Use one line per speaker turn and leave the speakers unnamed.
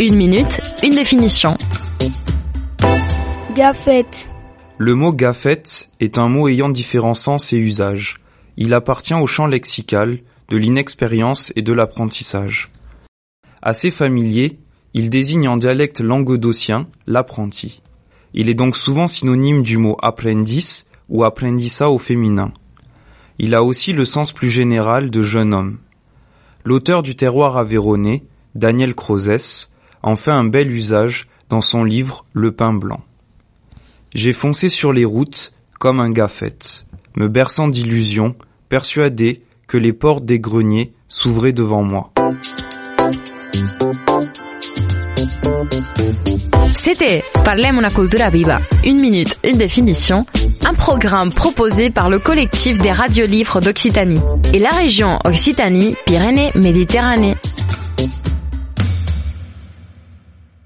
Une minute, une définition.
Gafet.
Le mot gaffet est un mot ayant différents sens et usages. Il appartient au champ lexical de l'inexpérience et de l'apprentissage. Assez familier, il désigne en dialecte languedocien l'apprenti. Il est donc souvent synonyme du mot apprendis ou apprendissa au féminin. Il a aussi le sens plus général de jeune homme. L'auteur du terroir aveyronais, Daniel Crozès, en fait un bel usage dans son livre Le pain blanc. J'ai foncé sur les routes comme un gaffet, me berçant d'illusions, persuadé que les portes des greniers s'ouvraient devant moi.
C'était Parlem una cultura viva. Une minute, une définition. Un programme proposé par le collectif des radiolivres d'Occitanie et la région Occitanie-Pyrénées-Méditerranée.